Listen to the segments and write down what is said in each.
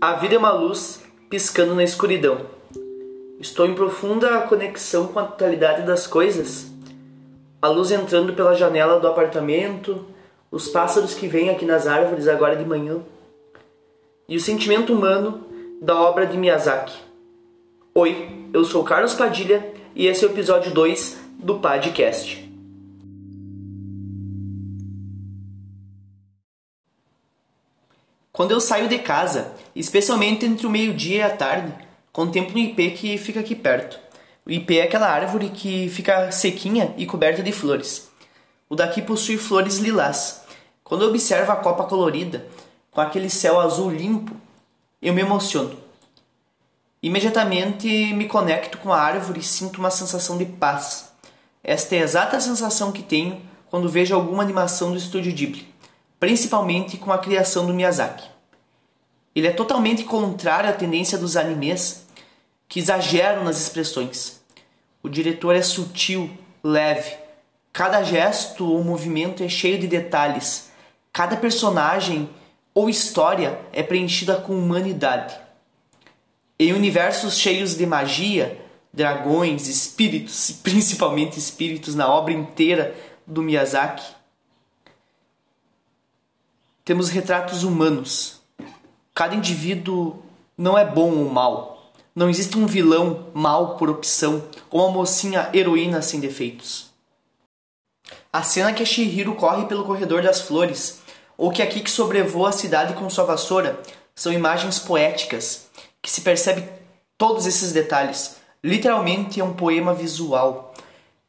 A vida é uma luz piscando na escuridão. Estou em profunda conexão com a totalidade das coisas. A luz entrando pela janela do apartamento, os pássaros que vêm aqui nas árvores agora de manhã. E o sentimento humano da obra de Miyazaki. Oi, eu sou Carlos Padilha e esse é o episódio 2 do podcast. Quando eu saio de casa, especialmente entre o meio-dia e a tarde, contemplo um ipê que fica aqui perto. O ipê é aquela árvore que fica sequinha e coberta de flores. O daqui possui flores lilás. Quando eu observo a copa colorida, com aquele céu azul limpo, eu me emociono. Imediatamente me conecto com a árvore e sinto uma sensação de paz. Esta é a exata sensação que tenho quando vejo alguma animação do estúdio Ghibli principalmente com a criação do Miyazaki. Ele é totalmente contrário à tendência dos animes que exageram nas expressões. O diretor é sutil, leve. Cada gesto ou movimento é cheio de detalhes. Cada personagem ou história é preenchida com humanidade. Em universos cheios de magia, dragões, espíritos, principalmente espíritos na obra inteira do Miyazaki, temos retratos humanos. Cada indivíduo não é bom ou mal. Não existe um vilão mal por opção ou uma mocinha heroína sem defeitos. A cena que a Shihiro corre pelo corredor das flores ou que a Kiki sobrevoa a cidade com sua vassoura são imagens poéticas que se percebe todos esses detalhes. Literalmente é um poema visual.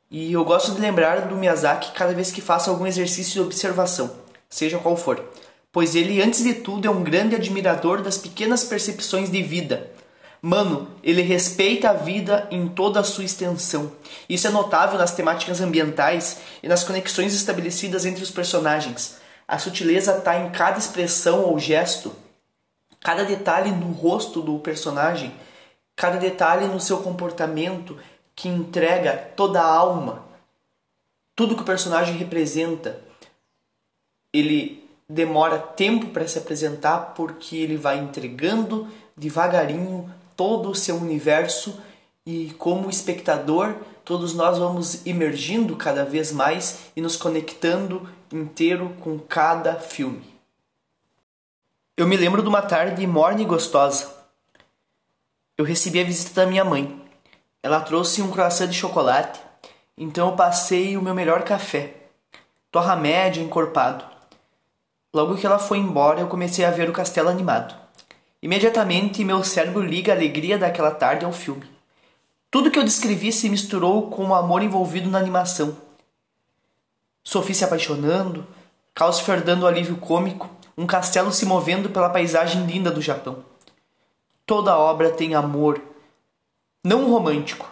E eu gosto de lembrar do Miyazaki cada vez que faço algum exercício de observação, seja qual for pois ele, antes de tudo, é um grande admirador das pequenas percepções de vida. Mano, ele respeita a vida em toda a sua extensão. Isso é notável nas temáticas ambientais e nas conexões estabelecidas entre os personagens. A sutileza está em cada expressão ou gesto, cada detalhe no rosto do personagem, cada detalhe no seu comportamento que entrega toda a alma. Tudo que o personagem representa, ele demora tempo para se apresentar porque ele vai entregando devagarinho todo o seu universo e como espectador todos nós vamos emergindo cada vez mais e nos conectando inteiro com cada filme. Eu me lembro de uma tarde morna e gostosa. Eu recebi a visita da minha mãe. Ela trouxe um croissant de chocolate, então eu passei o meu melhor café. Torra média encorpado. Logo que ela foi embora, eu comecei a ver o castelo animado. Imediatamente, meu cérebro liga a alegria daquela tarde ao filme. Tudo que eu descrevi se misturou com o amor envolvido na animação. Sophie se apaixonando, Calcifer dando alívio cômico, um castelo se movendo pela paisagem linda do Japão. Toda obra tem amor, não romântico.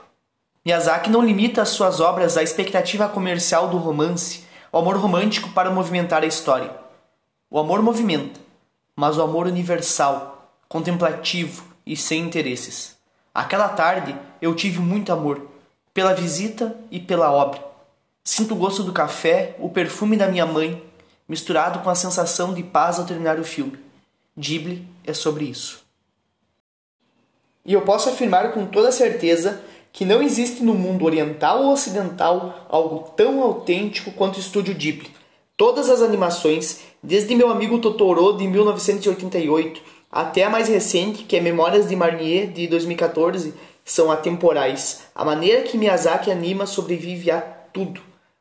Miyazaki não limita as suas obras à expectativa comercial do romance, ao amor romântico para movimentar a história. O amor movimenta, mas o amor universal, contemplativo e sem interesses. Aquela tarde eu tive muito amor, pela visita e pela obra. Sinto o gosto do café, o perfume da minha mãe, misturado com a sensação de paz ao terminar o filme. Ghibli é sobre isso. E eu posso afirmar com toda certeza que não existe no mundo oriental ou ocidental algo tão autêntico quanto o estúdio Ghibli. Todas as animações, desde meu amigo Totoro de 1988 até a mais recente, que é Memórias de Marnier de 2014, são atemporais. A maneira que Miyazaki anima sobrevive a tudo.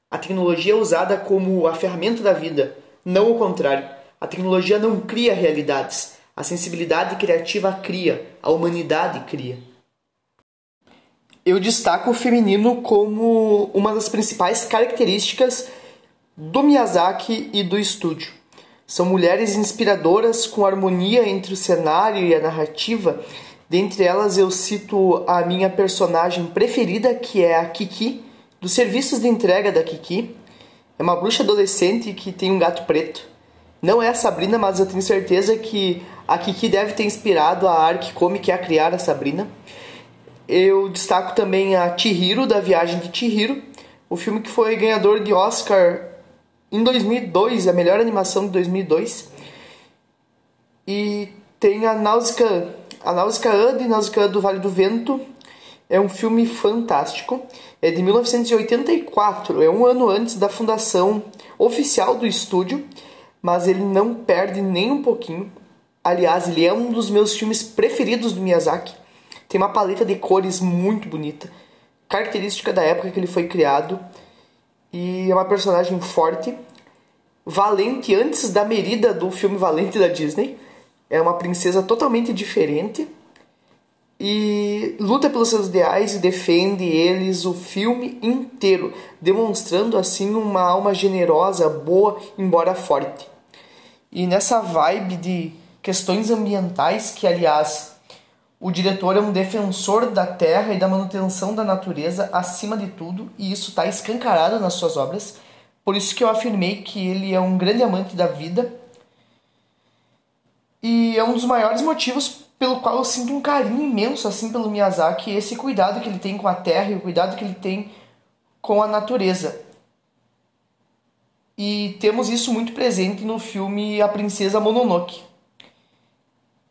A tecnologia é usada como a ferramenta da vida, não o contrário. A tecnologia não cria realidades. A sensibilidade criativa cria, a humanidade cria. Eu destaco o feminino como uma das principais características do Miyazaki e do estúdio. São mulheres inspiradoras com harmonia entre o cenário e a narrativa. Dentre elas eu cito a minha personagem preferida, que é a Kiki, dos serviços de entrega da Kiki. É uma bruxa adolescente que tem um gato preto. Não é a Sabrina, mas eu tenho certeza que a Kiki deve ter inspirado a Ark Comic a criar a Sabrina. Eu destaco também a Chihiro, da Viagem de Chihiro, o filme que foi ganhador de Oscar em 2002, a melhor animação de 2002. E Tem a Náusica, a Náusica Anda e Náusica do Vale do Vento. É um filme fantástico. É de 1984, é um ano antes da fundação oficial do estúdio, mas ele não perde nem um pouquinho. Aliás, ele é um dos meus filmes preferidos do Miyazaki. Tem uma paleta de cores muito bonita, característica da época que ele foi criado. E é uma personagem forte, valente antes da Merida do filme Valente da Disney é uma princesa totalmente diferente e luta pelos seus ideais e defende eles o filme inteiro, demonstrando assim uma alma generosa, boa, embora forte. E nessa vibe de questões ambientais, que aliás o diretor é um defensor da terra e da manutenção da natureza acima de tudo, e isso está escancarado nas suas obras. Por isso que eu afirmei que ele é um grande amante da vida e é um dos maiores motivos pelo qual eu sinto um carinho imenso assim pelo Miyazaki, esse cuidado que ele tem com a terra e o cuidado que ele tem com a natureza. E temos isso muito presente no filme A Princesa Mononoke.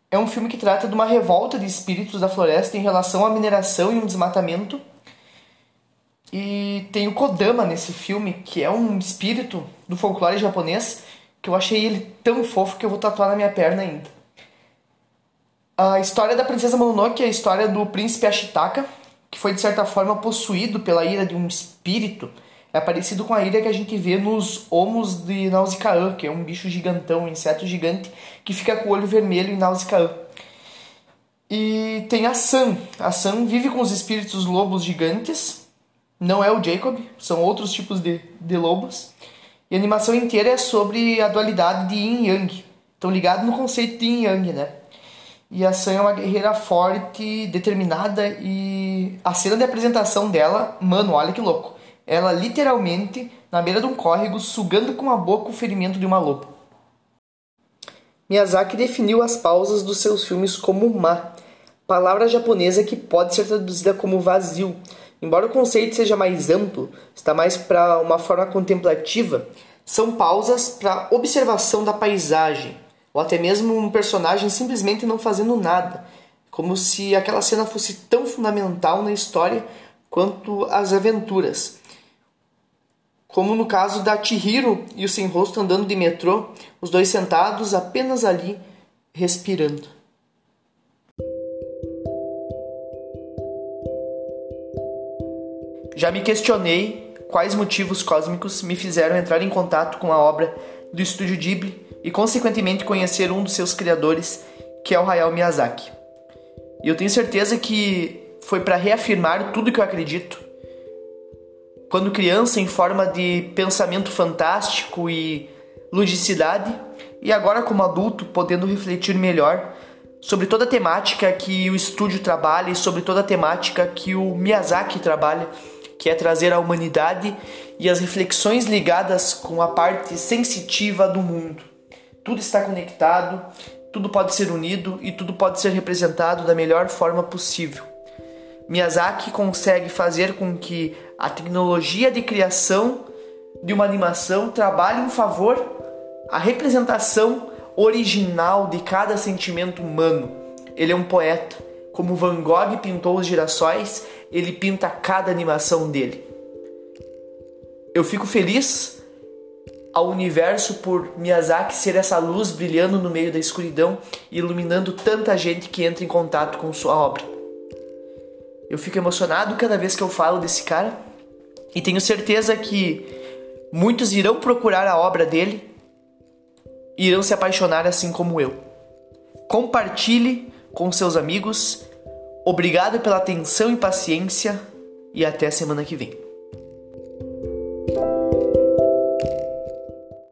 É um filme que trata de uma revolta de espíritos da floresta em relação à mineração e um desmatamento. E tem o Kodama nesse filme, que é um espírito do folclore japonês que eu achei ele tão fofo que eu vou tatuar na minha perna ainda. A história da princesa Mononoke é a história do príncipe Ashitaka, que foi de certa forma possuído pela ira de um espírito. É parecido com a ira que a gente vê nos homos de Nausicaa, que é um bicho gigantão, um inseto gigante que fica com o olho vermelho em Nausicaa. E tem a Sam. A Sam vive com os espíritos lobos gigantes. Não é o Jacob, são outros tipos de, de lobos. E a animação inteira é sobre a dualidade de Yin Yang. Estão ligados no conceito de Yin Yang, né? E a Sam é uma guerreira forte, determinada e a cena de apresentação dela, mano, olha que louco. Ela literalmente na beira de um córrego sugando com a boca o ferimento de uma loba. Miyazaki definiu as pausas dos seus filmes como ma, palavra japonesa que pode ser traduzida como vazio, Embora o conceito seja mais amplo, está mais para uma forma contemplativa, são pausas para observação da paisagem, ou até mesmo um personagem simplesmente não fazendo nada, como se aquela cena fosse tão fundamental na história quanto as aventuras. Como no caso da Chihiro e o sem rosto andando de metrô, os dois sentados apenas ali respirando. Já me questionei quais motivos cósmicos me fizeram entrar em contato com a obra do estúdio Ghibli e, consequentemente, conhecer um dos seus criadores, que é o Hayao Miyazaki. E eu tenho certeza que foi para reafirmar tudo que eu acredito. Quando criança, em forma de pensamento fantástico e ludicidade, e agora, como adulto, podendo refletir melhor sobre toda a temática que o estúdio trabalha e sobre toda a temática que o Miyazaki trabalha que é trazer a humanidade e as reflexões ligadas com a parte sensitiva do mundo. Tudo está conectado, tudo pode ser unido e tudo pode ser representado da melhor forma possível. Miyazaki consegue fazer com que a tecnologia de criação de uma animação trabalhe em favor a representação original de cada sentimento humano. Ele é um poeta. Como Van Gogh pintou os girassóis, ele pinta cada animação dele. Eu fico feliz ao universo por Miyazaki ser essa luz brilhando no meio da escuridão e iluminando tanta gente que entra em contato com sua obra. Eu fico emocionado cada vez que eu falo desse cara e tenho certeza que muitos irão procurar a obra dele e irão se apaixonar assim como eu. Compartilhe com seus amigos Obrigado pela atenção e paciência e até a semana que vem.